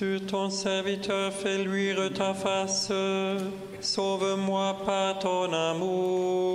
Sur ton serviteur, fais luire ta face. Sauve-moi par ton amour.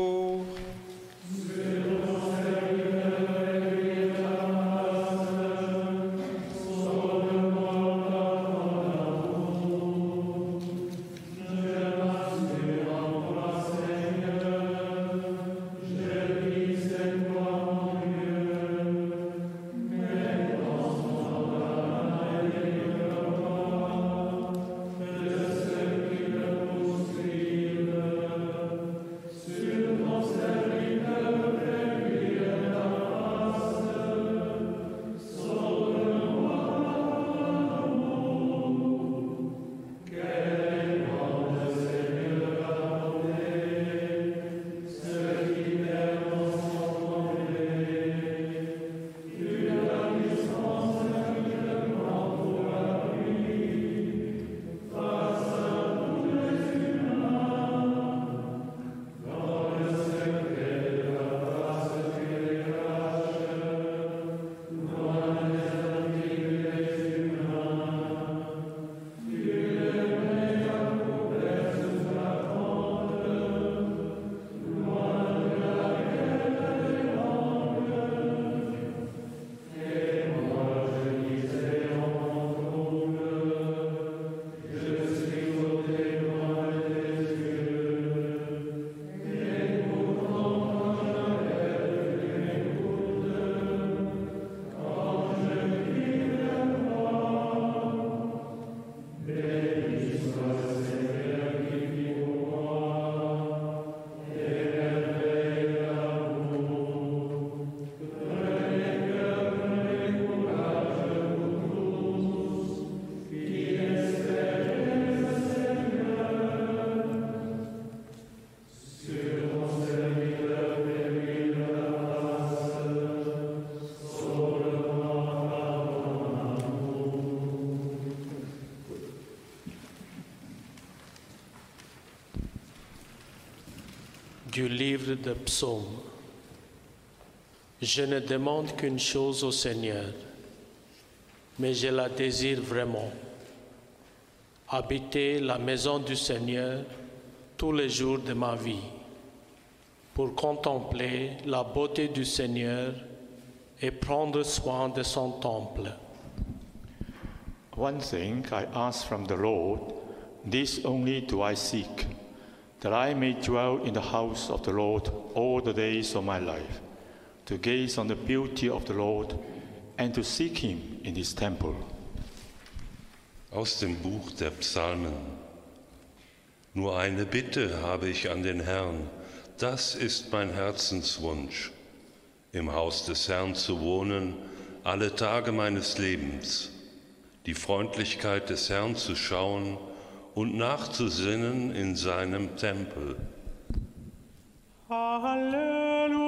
Du livre de. Je ne demande qu'une chose au Seigneur, mais je la désire vraiment. Habiter la maison du Seigneur tous les jours de ma vie, pour contempler la beauté du Seigneur et prendre soin de son temple. One thing I ask from the Lord, this only do I seek, that I may dwell in the house of the Lord all the days of my life, to gaze on the beauty of the Lord and to seek him in his temple. Aus dem Buch der Psalmen. Nur eine Bitte habe ich an den Herrn, das ist mein Herzenswunsch, im Haus des Herrn zu wohnen, alle Tage meines Lebens, die Freundlichkeit des Herrn zu schauen und nachzusinnen in seinem Tempel. Halleluja.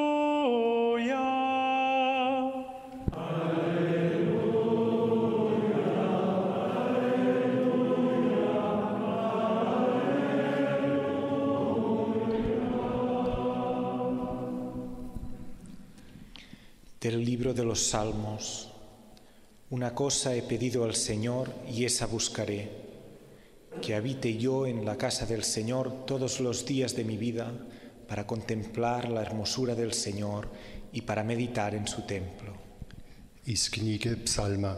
Del libro de los Salmos. Una cosa he pedido al Señor y esa buscaré, que habite yo en la casa del Señor todos los días de mi vida para contemplar la hermosura del Señor y para meditar en su templo. Iz knjige Psalma.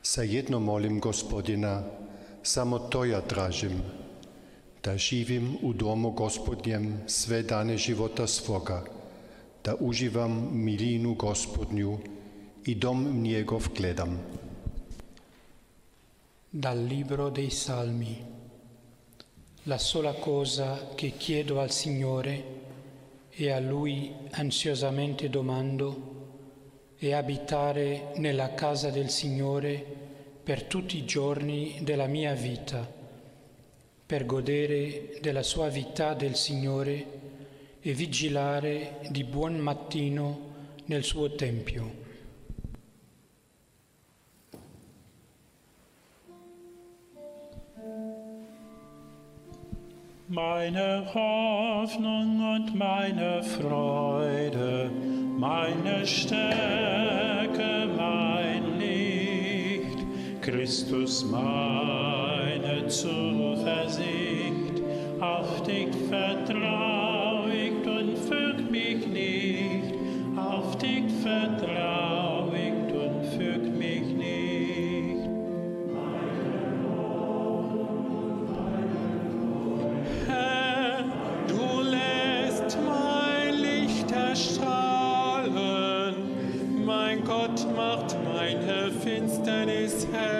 Sa jedno molim gospodina, samo to ja da živim u domu gospodnjem sve dane života svoga, da uživam milinu gospodnju i dom njegov gledam. Dal libro dei Salmi. La sola cosa che chiedo al Signore e a Lui ansiosamente domando è abitare nella casa del Signore per tutti i giorni della mia vita, per godere della suavità del Signore e vigilare di buon mattino nel suo Tempio. Meine Hoffnung und meine Freude, meine Stärke, mein Licht, Christus meine Zuversicht, auf dich vertrau ich und fürcht mich nicht, auf dich vertrau Hey.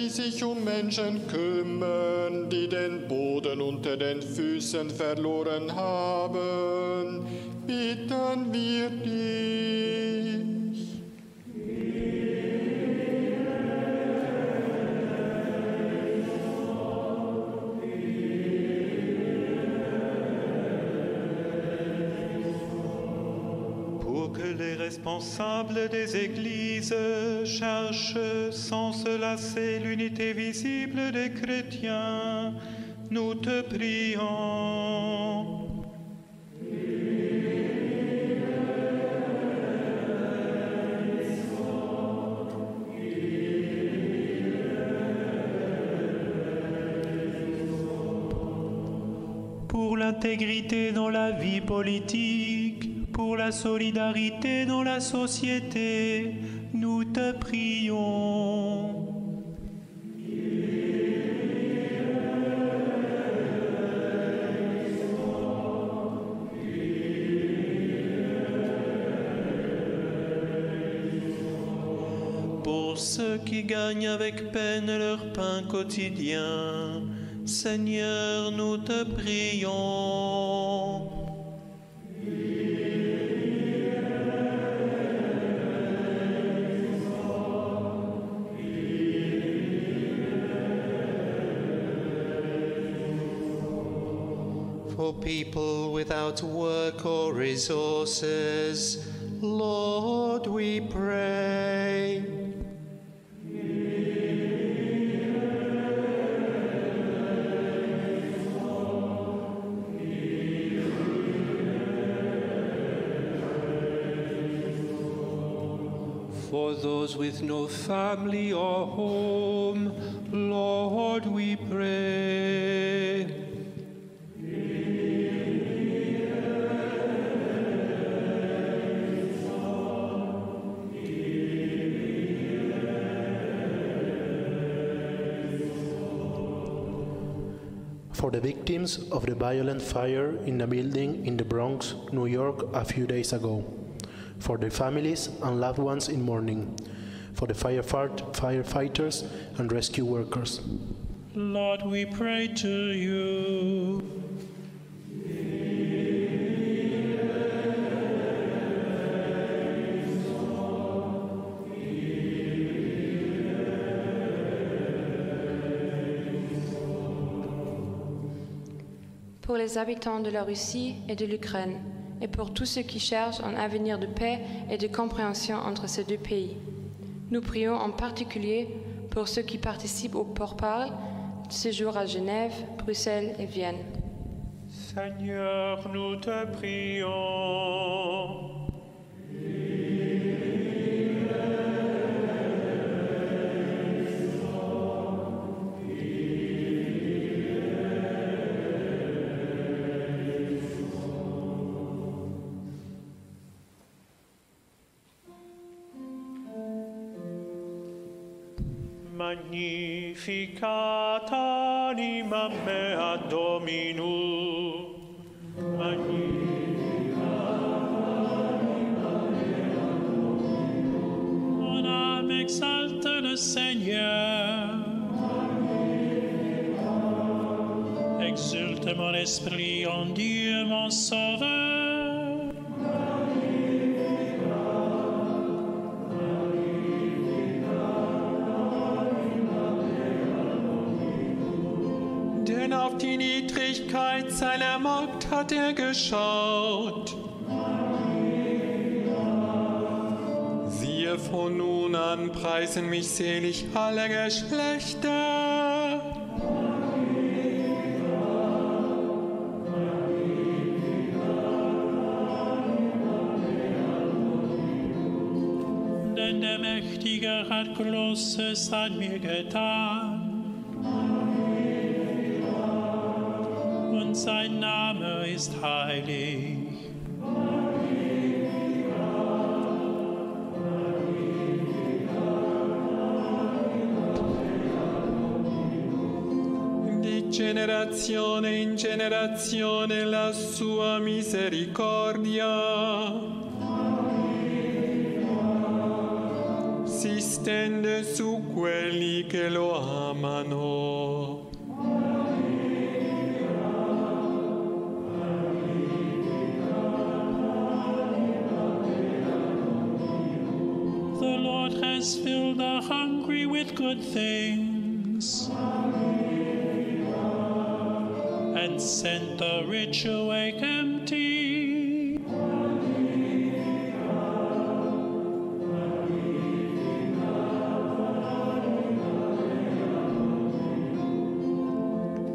Die sich um Menschen kümmern, die den Boden unter den Füßen verloren haben, bitten wir dich. Pour que les responsables des églises cherchent sans se lasser des chrétiens, nous te prions. Pour l'intégrité dans la vie politique, pour la solidarité dans la société, nous te prions. Qui gagnent avec peine leur pain quotidien, Seigneur, nous te prions. For people without work or resources, Lord, we pray. Those with no family or home, Lord, we pray. For the victims of the violent fire in a building in the Bronx, New York, a few days ago. For their families and loved ones in mourning. For the firefight- firefighters and rescue workers. Lord, we pray to you. pour les habitants de la Russie et de l'Ukraine, et pour tous ceux qui cherchent un avenir de paix et de compréhension entre ces deux pays. Nous prions en particulier pour ceux qui participent au pourparlers de séjour à Genève, Bruxelles et Vienne. Seigneur, nous te prions. Magnificat anima mea Dominum. Mon âme exalte le Seigneur. Exulte mon esprit en Dieu mon sauveur. Seiner Magd hat er geschaut. Siehe, von nun an preisen mich selig alle Geschlechter. Denn der Mächtige hat Großes an mir getan. Ist heilig. Di generazione in generazione la sua misericordia si stende su quelli che lo amano. Has filled the hungry with good things and sent the rich away empty.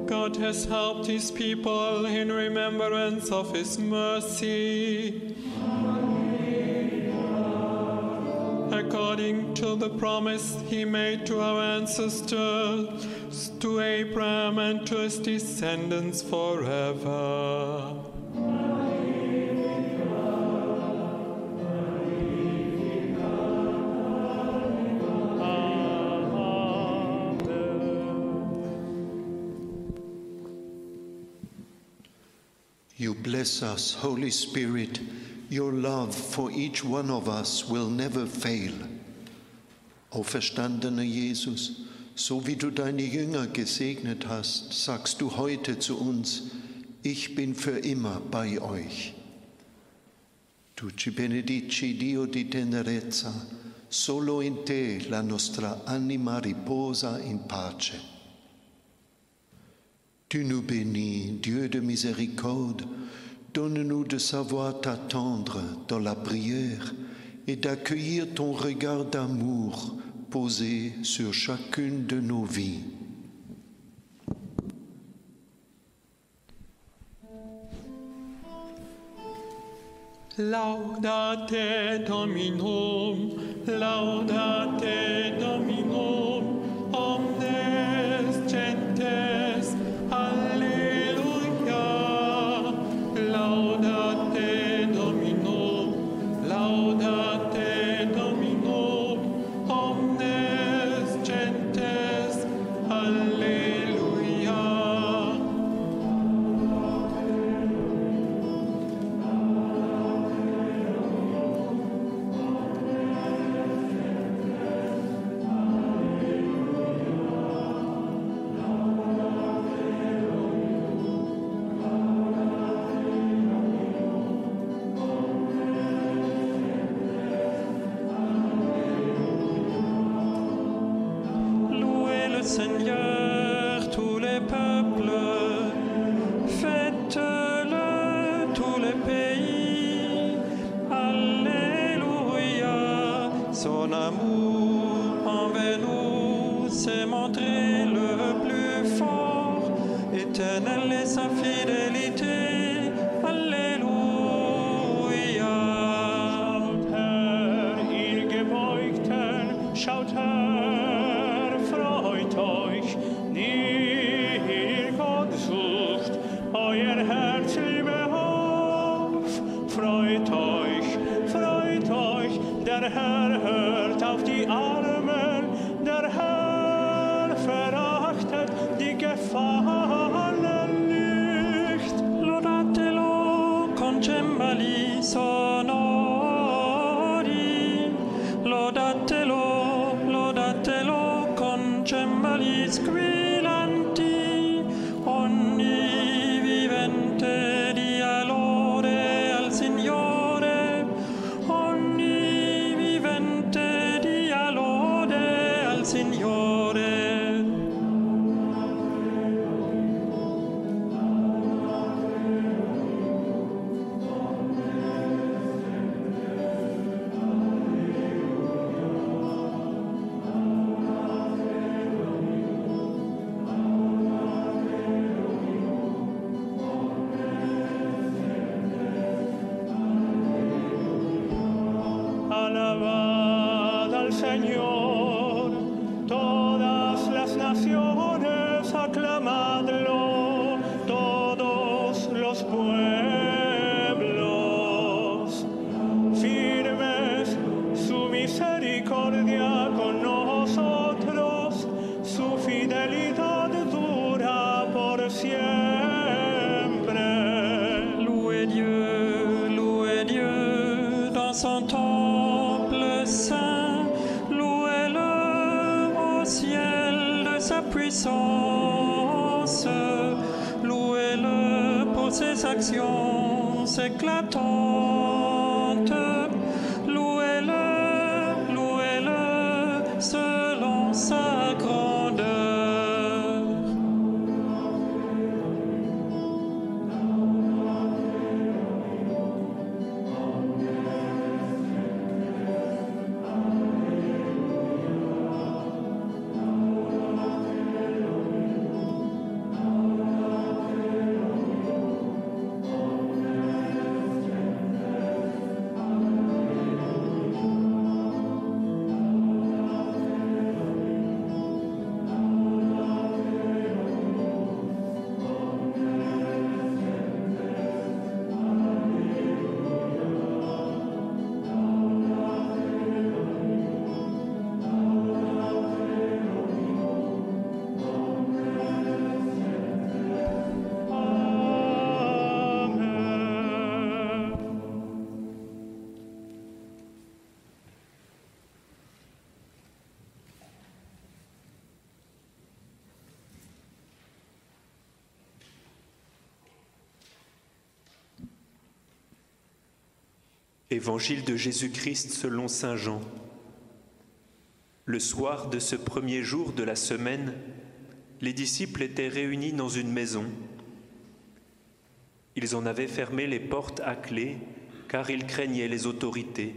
God has helped his people in remembrance of his mercy. According to the promise he made to our ancestors, to Abraham and to his descendants forever. You bless us, Holy Spirit. Your love for each one of us will never fail. Auferstandener Jesus, so wie du deine Jünger gesegnet hast, sagst du heute zu uns, ich bin für immer bei euch. Tu ci benedici Dio di tenerezza, solo in te la nostra anima riposa in pace. Tu nous bénis, Dieu de miséricorde, donne-nous de savoir t'attendre dans la prière et d'accueillir ton regard d'amour posé sur chacune de nos vies. Laudate Dominum, laudate t'ai montré le plus fort, éternel et sa fidélité. s'éclatant. Évangile de Jésus-Christ selon Saint Jean. Le soir de ce premier jour de la semaine, les disciples étaient réunis dans une maison. Ils en avaient fermé les portes à clé, car ils craignaient les autorités.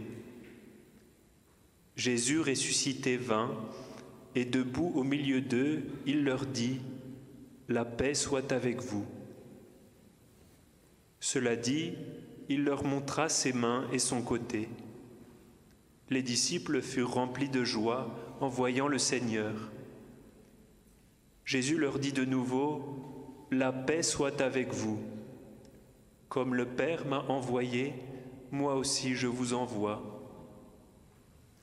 Jésus ressuscité vint, et debout au milieu d'eux, il leur dit, La paix soit avec vous. Cela dit, il leur montra ses mains et son côté. Les disciples furent remplis de joie en voyant le Seigneur. Jésus leur dit de nouveau, La paix soit avec vous. Comme le Père m'a envoyé, moi aussi je vous envoie.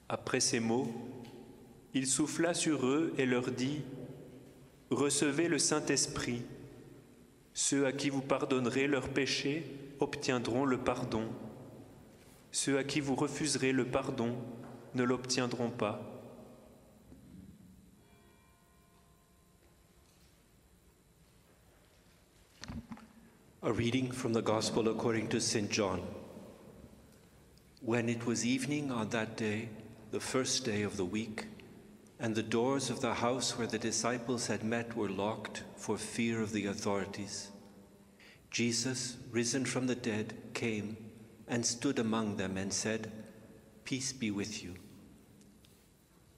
Après ces mots, il souffla sur eux et leur dit, Recevez le Saint-Esprit. Ceux à qui vous pardonnerez leurs péchés obtiendront le pardon. Ceux à qui vous refuserez le pardon ne l'obtiendront pas. A reading from the Gospel according to St. John. When it was evening on that day, the first day of the week, and the doors of the house where the disciples had met were locked for fear of the authorities, Jesus, risen from the dead, came and stood among them and said, Peace be with you.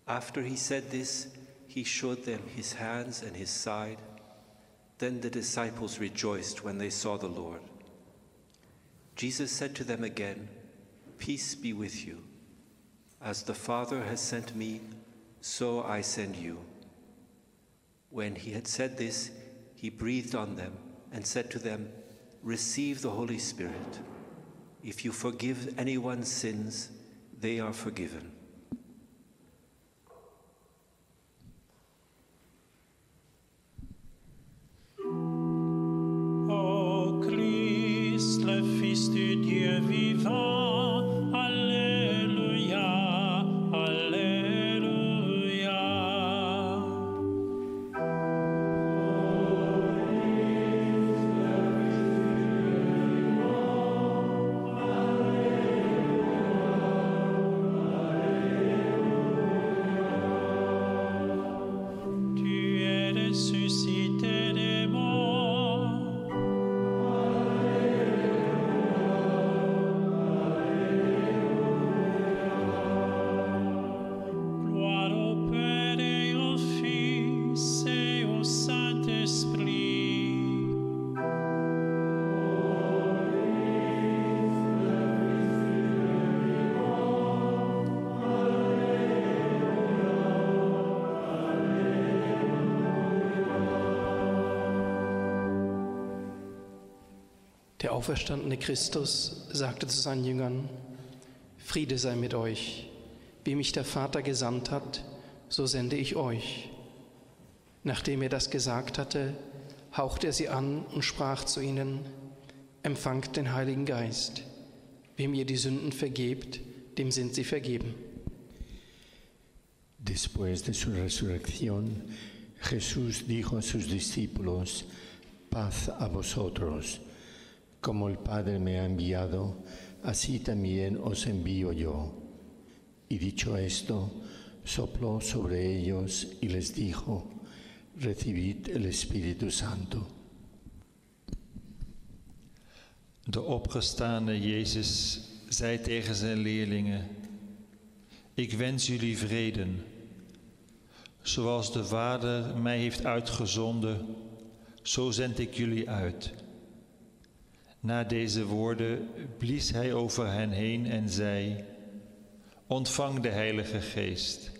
After he said this, he showed them his hands and his side. Then the disciples rejoiced when they saw the Lord. Jesus said to them again, Peace be with you. As the Father has sent me, so I send you. When he had said this, he breathed on them and said to them, Receive the Holy Spirit. If you forgive anyone's sins, they are forgiven. Ô Christ, le Fils du Dieu Der auferstandene Christus sagte zu seinen Jüngern, Friede sei mit euch. Wie mich der Vater gesandt hat, so sende ich euch. Nachdem er das gesagt hatte, hauchte er sie an und sprach zu ihnen, Empfangt den Heiligen Geist. Wem ihr die Sünden vergebt, dem sind sie vergeben. Después de su resurrección, Jesús dijo a sus discípulos, paz a vosotros. Como el Padre me ha enviado, así también os envío yo. Y dicho esto, sopló sobre ellos y les dijo, recibid el Espíritu Santo. De opgestane Jezus zei tegen zijn leerlingen, ik wens jullie vreden. Zoals de Vader mij heeft uitgezonden, zo zend ik jullie uit. Na deze woorden blies hij over hen heen en zei, ontvang de Heilige Geest.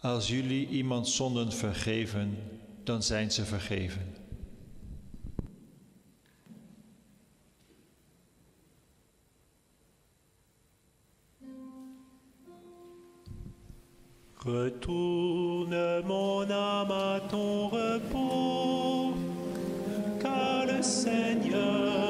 Als jullie iemand zonden vergeven, dan zijn ze vergeven. Retourne mon âme à ton repos, Seigneur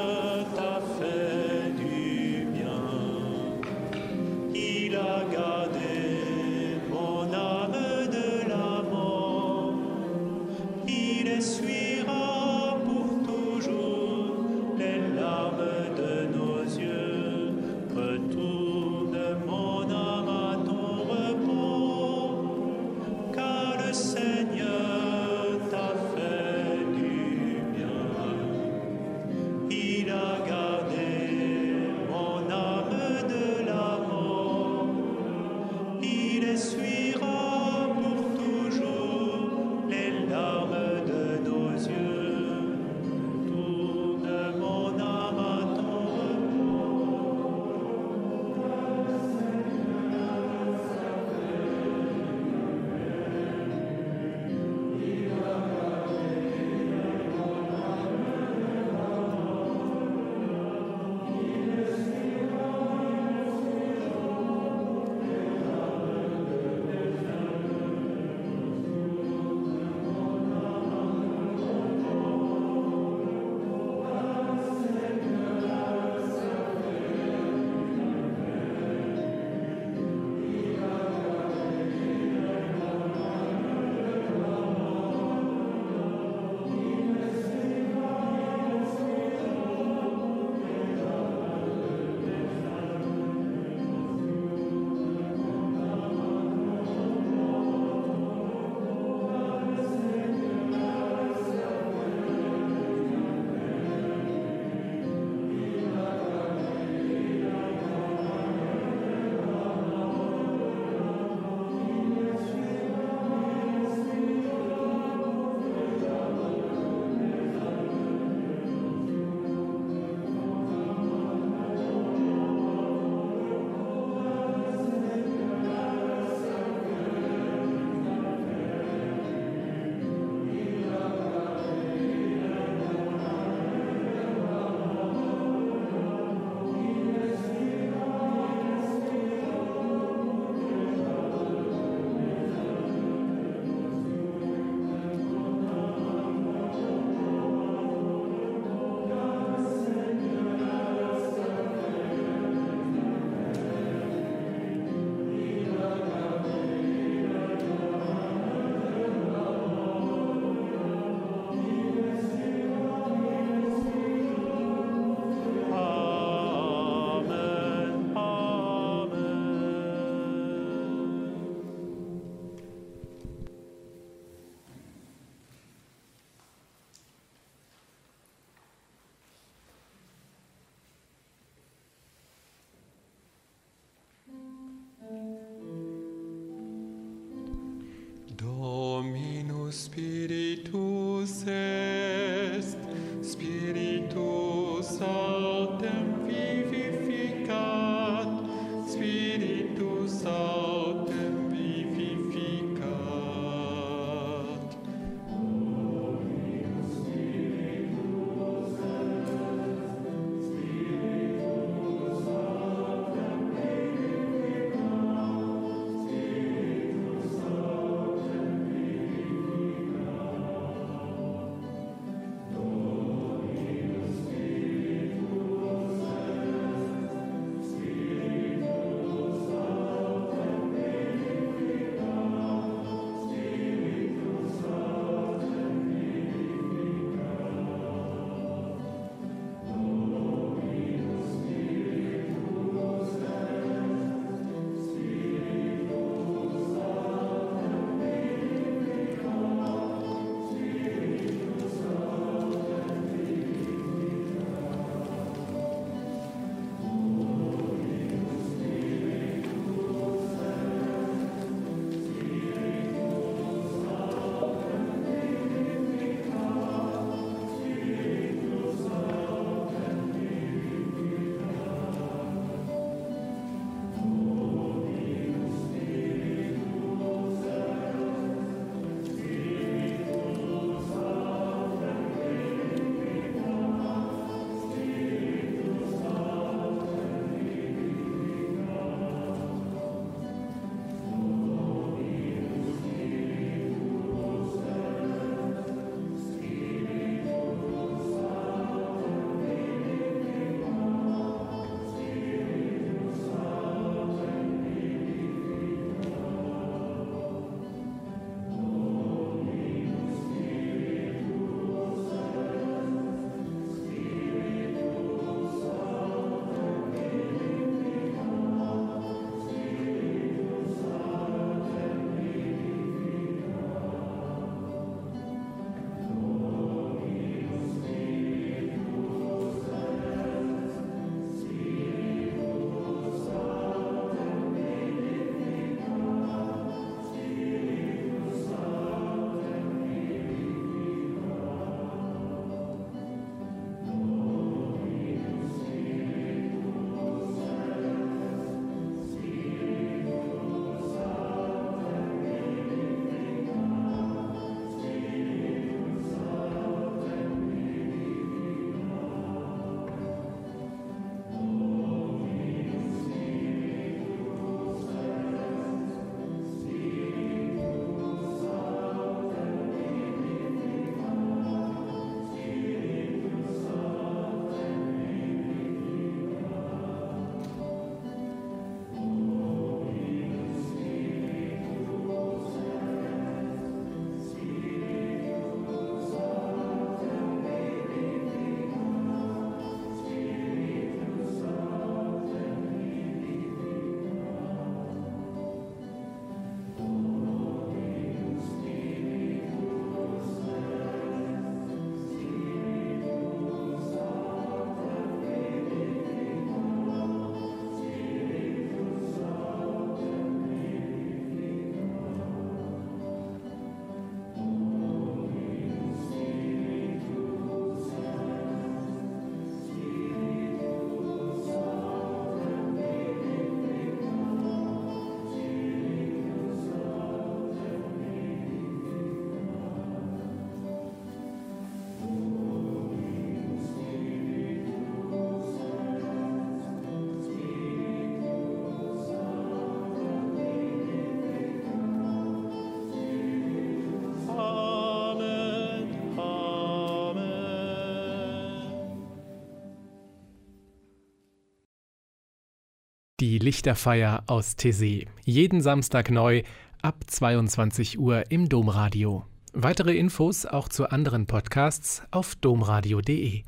Die Lichterfeier aus Tessé. Jeden Samstag neu ab 22 Uhr im Domradio. Weitere Infos auch zu anderen Podcasts auf domradio.de.